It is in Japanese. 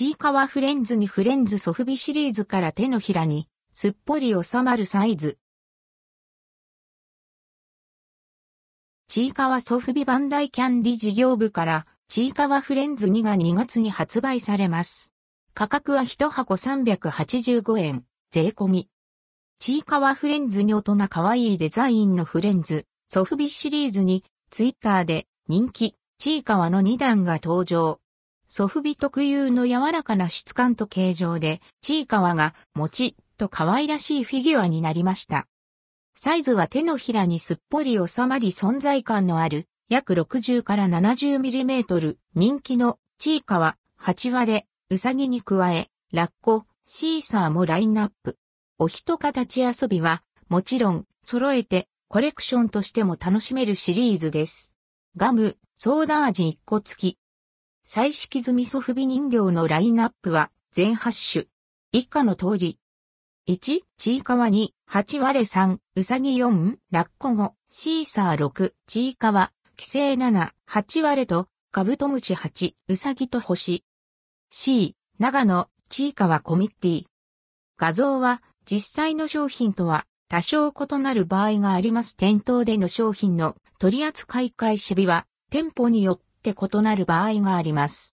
ちいかわフレンズにフレンズソフビシリーズから手のひらにすっぽり収まるサイズ。ちいかわソフビバンダイキャンディ事業部からちいかわフレンズ2が2月に発売されます。価格は1箱385円、税込み。ちいかわフレンズに大人可愛いデザインのフレンズ、ソフビシリーズにツイッターで人気、ちいかわの2段が登場。ソフビ特有の柔らかな質感と形状で、ちいかわがもちっと可愛らしいフィギュアになりました。サイズは手のひらにすっぽり収まり存在感のある約60から 70mm 人気のチーカは8割れ、うさぎに加え、ラッコ、シーサーもラインナップ。お人形遊びはもちろん揃えてコレクションとしても楽しめるシリーズです。ガム、ソーダ味1個付き。彩色済みソフビ人形のラインナップは全8種。以下の通り。1、チーカワ2、8割れ3、うさぎ4、ラッコ5、シーサー6、チーカワ、規制7、8割れと、カブトムシ8、うさぎと星。C、長野、チーカワコミッティ。画像は、実際の商品とは、多少異なる場合があります。店頭での商品の取扱い開始日は、店舗によってって異なる場合があります。